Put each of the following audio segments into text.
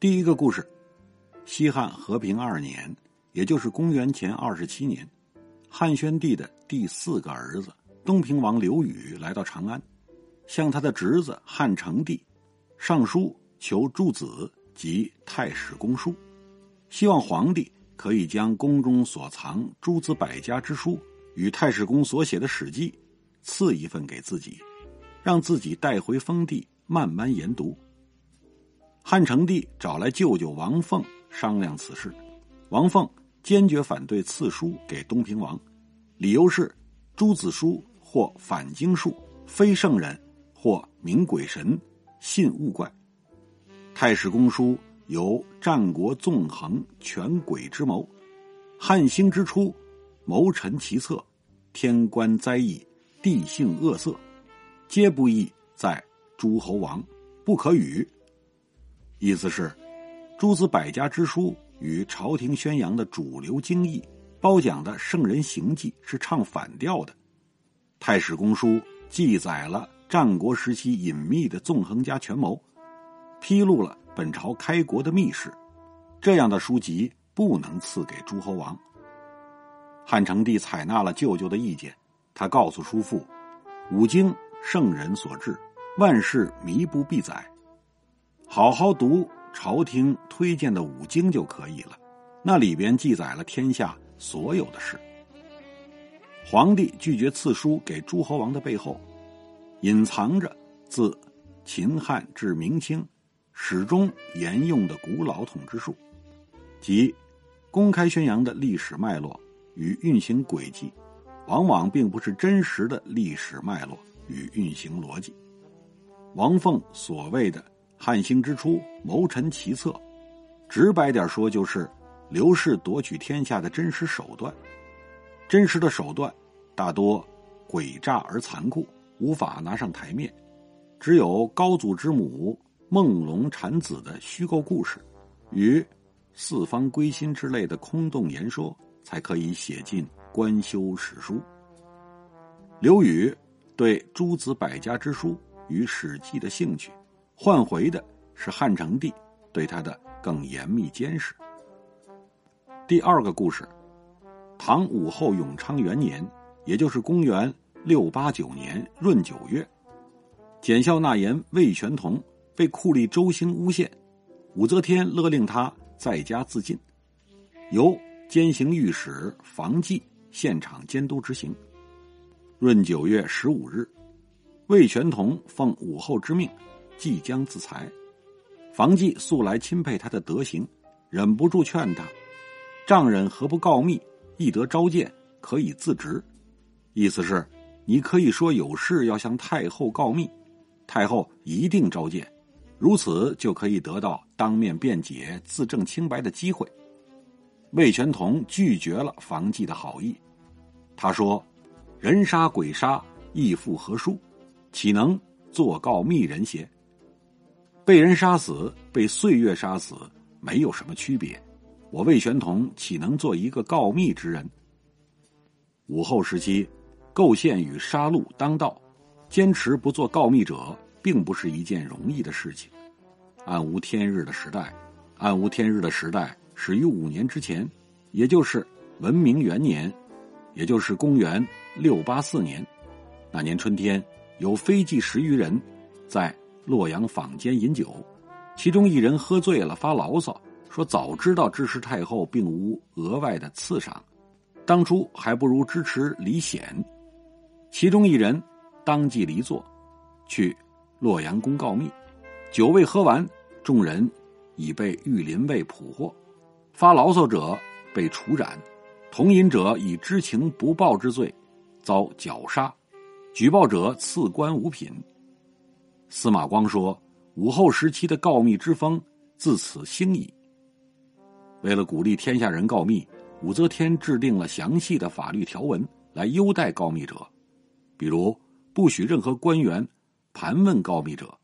第一个故事：西汉和平二年，也就是公元前二十七年，汉宣帝的第四个儿子。东平王刘宇来到长安，向他的侄子汉成帝上书求诸子及太史公书，希望皇帝可以将宫中所藏诸子百家之书与太史公所写的史记赐一份给自己，让自己带回封地慢慢研读。汉成帝找来舅舅王凤商量此事，王凤坚决反对赐书给东平王，理由是诸子书。或反经术，非圣人，或名鬼神，信物怪。太史公书由战国纵横权鬼之谋，汉兴之初，谋臣奇策，天官灾异，地性恶色，皆不易在诸侯王，不可与。意思是，诸子百家之书与朝廷宣扬的主流经义、褒奖的圣人行迹是唱反调的。太史公书记载了战国时期隐秘的纵横家权谋，披露了本朝开国的秘事。这样的书籍不能赐给诸侯王。汉成帝采纳了舅舅的意见，他告诉叔父：“五经圣人所制，万事弥不必载，好好读朝廷推荐的五经就可以了。那里边记载了天下所有的事。”皇帝拒绝赐书给诸侯王的背后，隐藏着自秦汉至明清始终沿用的古老统治术，即公开宣扬的历史脉络与运行轨迹，往往并不是真实的历史脉络与运行逻辑。王凤所谓的“汉兴之初，谋臣奇策”，直白点说，就是刘氏夺取天下的真实手段。真实的手段大多诡诈而残酷，无法拿上台面。只有高祖之母梦龙产子的虚构故事，与四方归心之类的空洞言说，才可以写进官修史书。刘宇对诸子百家之书与史记的兴趣，换回的是汉成帝对他的更严密监视。第二个故事。唐武后永昌元年，也就是公元六八九年闰九月，检校纳言魏玄同被酷吏周兴诬陷，武则天勒令他在家自尽，由监刑御史房继现场监督执行。闰九月十五日，魏玄同奉武后之命，即将自裁。房继素来钦佩他的德行，忍不住劝他：“丈人何不告密？”易得召见，可以自职。意思是，你可以说有事要向太后告密，太后一定召见，如此就可以得到当面辩解、自证清白的机会。魏全同拒绝了房继的好意，他说：“人杀鬼杀，亦复何殊？岂能作告密人邪？被人杀死，被岁月杀死，没有什么区别。”我魏玄同岂能做一个告密之人？武后时期，构陷与杀戮当道，坚持不做告密者，并不是一件容易的事情。暗无天日的时代，暗无天日的时代始于五年之前，也就是文明元年，也就是公元六八四年。那年春天，有飞骑十余人，在洛阳坊间饮酒，其中一人喝醉了，发牢骚。说早知道支持太后并无额外的赐赏，当初还不如支持李显。其中一人当即离座，去洛阳宫告密。酒未喝完，众人已被御林卫捕获。发牢骚者被处斩，同饮者以知情不报之罪遭绞杀，举报者赐官五品。司马光说，武后时期的告密之风。自此兴矣。为了鼓励天下人告密，武则天制定了详细的法律条文来优待告密者，比如不许任何官员盘问告密者，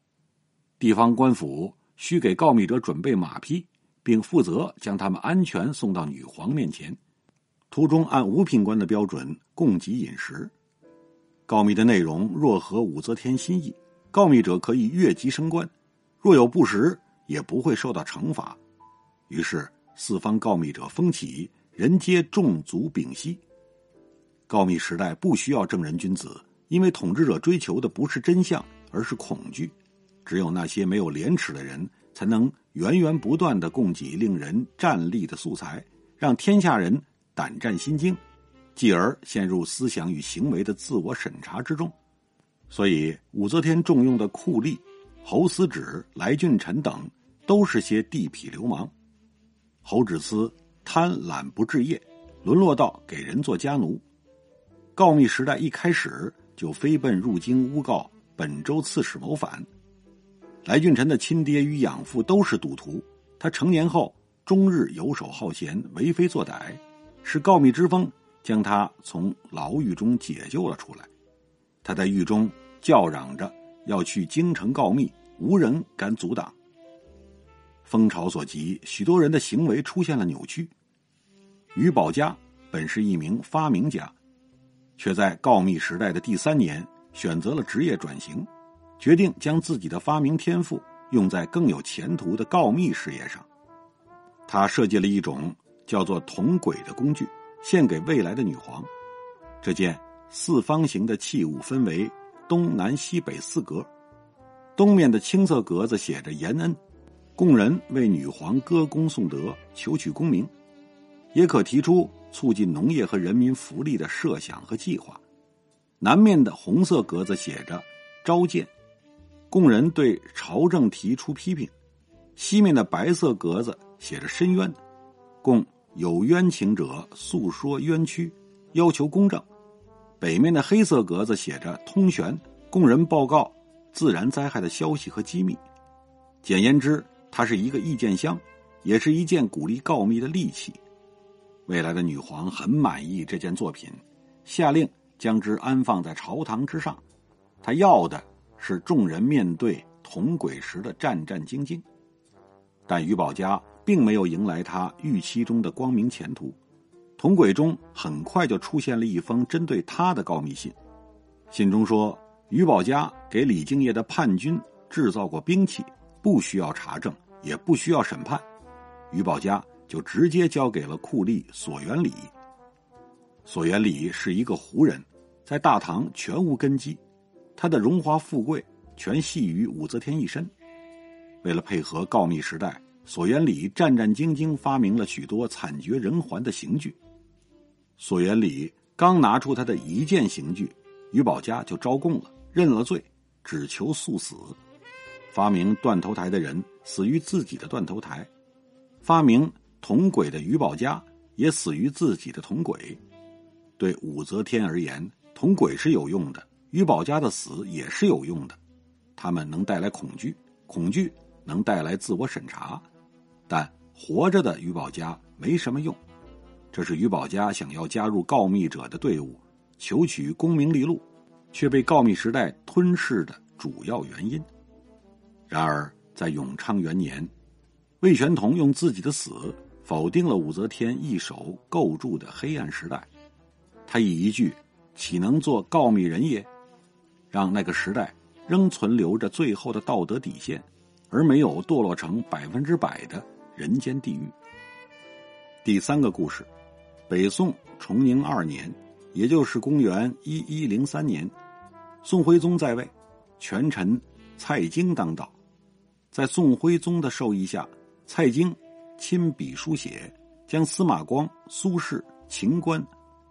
地方官府需给告密者准备马匹，并负责将他们安全送到女皇面前，途中按五品官的标准供给饮食。告密的内容若合武则天心意，告密者可以越级升官；若有不实，也不会受到惩罚。于是。四方告密者风起，人皆众族屏息。告密时代不需要正人君子，因为统治者追求的不是真相，而是恐惧。只有那些没有廉耻的人，才能源源不断的供给令人战栗的素材，让天下人胆战心惊，继而陷入思想与行为的自我审查之中。所以，武则天重用的酷吏、侯思止、来俊臣等，都是些地痞流氓。侯志思贪婪不治业，沦落到给人做家奴。告密时代一开始就飞奔入京诬告本州刺史谋反。来俊臣的亲爹与养父都是赌徒，他成年后终日游手好闲，为非作歹，是告密之风将他从牢狱中解救了出来。他在狱中叫嚷着要去京城告密，无人敢阻挡。风潮所及，许多人的行为出现了扭曲。于宝家本是一名发明家，却在告密时代的第三年选择了职业转型，决定将自己的发明天赋用在更有前途的告密事业上。他设计了一种叫做铜轨的工具，献给未来的女皇。这件四方形的器物分为东南西北四格，东面的青色格子写着“延恩”。供人为女皇歌功颂德、求取功名，也可提出促进农业和人民福利的设想和计划。南面的红色格子写着“召见”，供人对朝政提出批评；西面的白色格子写着“申冤”，供有冤情者诉说冤屈，要求公正；北面的黑色格子写着“通玄”，供人报告自然灾害的消息和机密。简言之。它是一个意见箱，也是一件鼓励告密的利器。未来的女皇很满意这件作品，下令将之安放在朝堂之上。她要的是众人面对铜轨时的战战兢兢。但于宝家并没有迎来他预期中的光明前途。铜轨中很快就出现了一封针对他的告密信，信中说于宝家给李敬业的叛军制造过兵器，不需要查证。也不需要审判，于宝家就直接交给了酷吏索元礼。索元礼是一个胡人，在大唐全无根基，他的荣华富贵全系于武则天一身。为了配合告密时代，索元礼战战兢兢发明了许多惨绝人寰的刑具。索元礼刚拿出他的一件刑具，于宝家就招供了，认了罪，只求速死。发明断头台的人死于自己的断头台，发明铜轨的于宝家也死于自己的铜轨。对武则天而言，铜轨是有用的，于宝家的死也是有用的。他们能带来恐惧，恐惧能带来自我审查，但活着的于宝家没什么用。这是于宝家想要加入告密者的队伍，求取功名利禄，却被告密时代吞噬的主要原因。然而，在永昌元年，魏玄同用自己的死否定了武则天一手构筑的黑暗时代。他以一句“岂能做告密人也”，让那个时代仍存留着最后的道德底线，而没有堕落成百分之百的人间地狱。第三个故事：北宋崇宁二年，也就是公元一一零三年，宋徽宗在位，权臣蔡京当道。在宋徽宗的授意下，蔡京亲笔书写，将司马光、苏轼、秦观、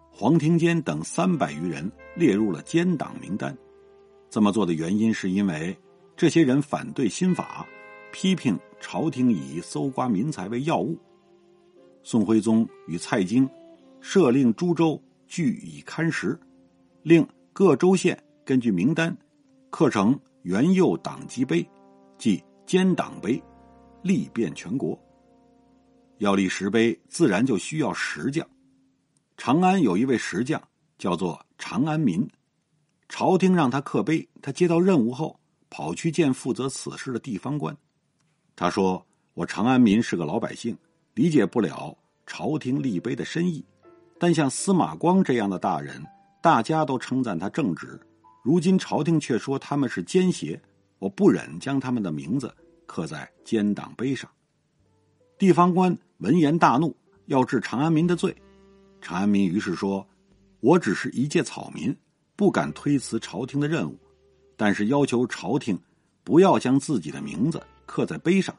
黄庭坚等三百余人列入了奸党名单。这么做的原因是因为这些人反对新法，批评朝廷以搜刮民财为要务。宋徽宗与蔡京设令诸州据以刊实，令各州县根据名单刻成元佑党籍碑，即。奸党碑，力遍全国。要立石碑，自然就需要石匠。长安有一位石匠，叫做长安民。朝廷让他刻碑，他接到任务后，跑去见负责此事的地方官。他说：“我长安民是个老百姓，理解不了朝廷立碑的深意。但像司马光这样的大人，大家都称赞他正直。如今朝廷却说他们是奸邪，我不忍将他们的名字刻在奸党碑上。”地方官闻言大怒，要治长安民的罪。长安民于是说：“我只是一介草民，不敢推辞朝廷的任务，但是要求朝廷不要将自己的名字刻在碑上，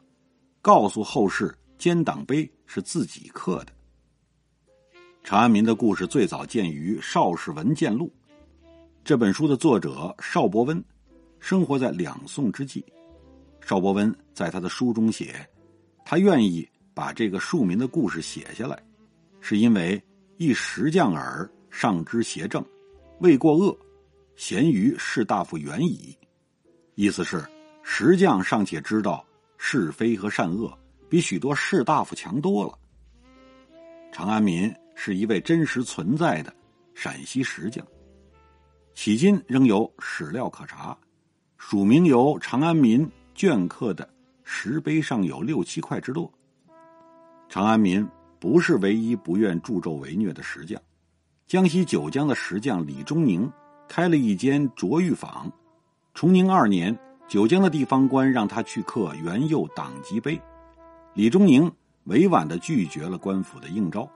告诉后世奸党碑是自己刻的。”长安民的故事最早见于《邵氏文鉴录》这本书的作者邵伯温，生活在两宋之际。邵伯温在他的书中写，他愿意把这个庶民的故事写下来，是因为。一石匠耳，上知邪正，未过恶，贤于士大夫远矣。意思是，石匠尚且知道是非和善恶，比许多士大夫强多了。长安民是一位真实存在的陕西石匠，迄今仍有史料可查，署名由长安民镌刻的石碑上有六七块之多。长安民。不是唯一不愿助纣为虐的石匠，江西九江的石匠李中宁开了一间琢玉坊。崇宁二年，九江的地方官让他去刻元佑党籍碑，李中宁委婉的拒绝了官府的应招。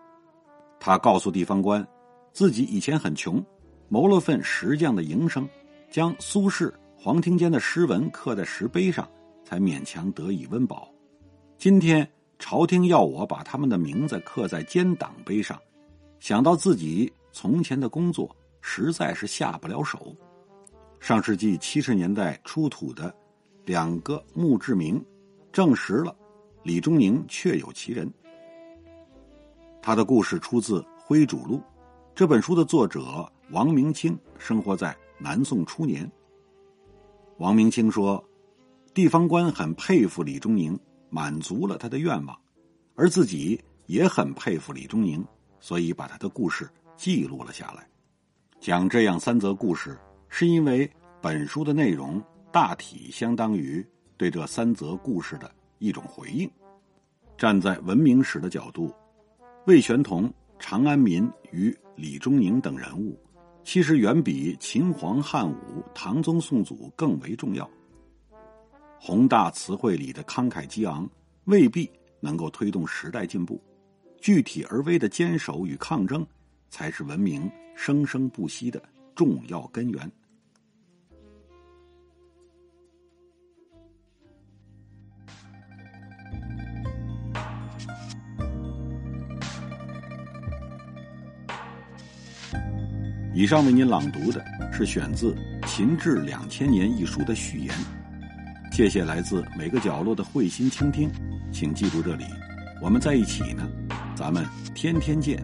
他告诉地方官，自己以前很穷，谋了份石匠的营生，将苏轼、黄庭坚的诗文刻在石碑上，才勉强得以温饱。今天。朝廷要我把他们的名字刻在奸党碑上，想到自己从前的工作，实在是下不了手。上世纪七十年代出土的两个墓志铭，证实了李中宁确有其人。他的故事出自《徽主录》，这本书的作者王明清生活在南宋初年。王明清说，地方官很佩服李中宁。满足了他的愿望，而自己也很佩服李中宁，所以把他的故事记录了下来。讲这样三则故事，是因为本书的内容大体相当于对这三则故事的一种回应。站在文明史的角度，魏玄同、长安民与李中宁等人物，其实远比秦皇汉武、唐宗宋祖更为重要。宏大词汇里的慷慨激昂，未必能够推动时代进步；具体而微的坚守与抗争，才是文明生生不息的重要根源。以上为您朗读的是选自《秦志两千年》一书的序言。谢谢来自每个角落的慧心倾听，请记住这里，我们在一起呢，咱们天天见。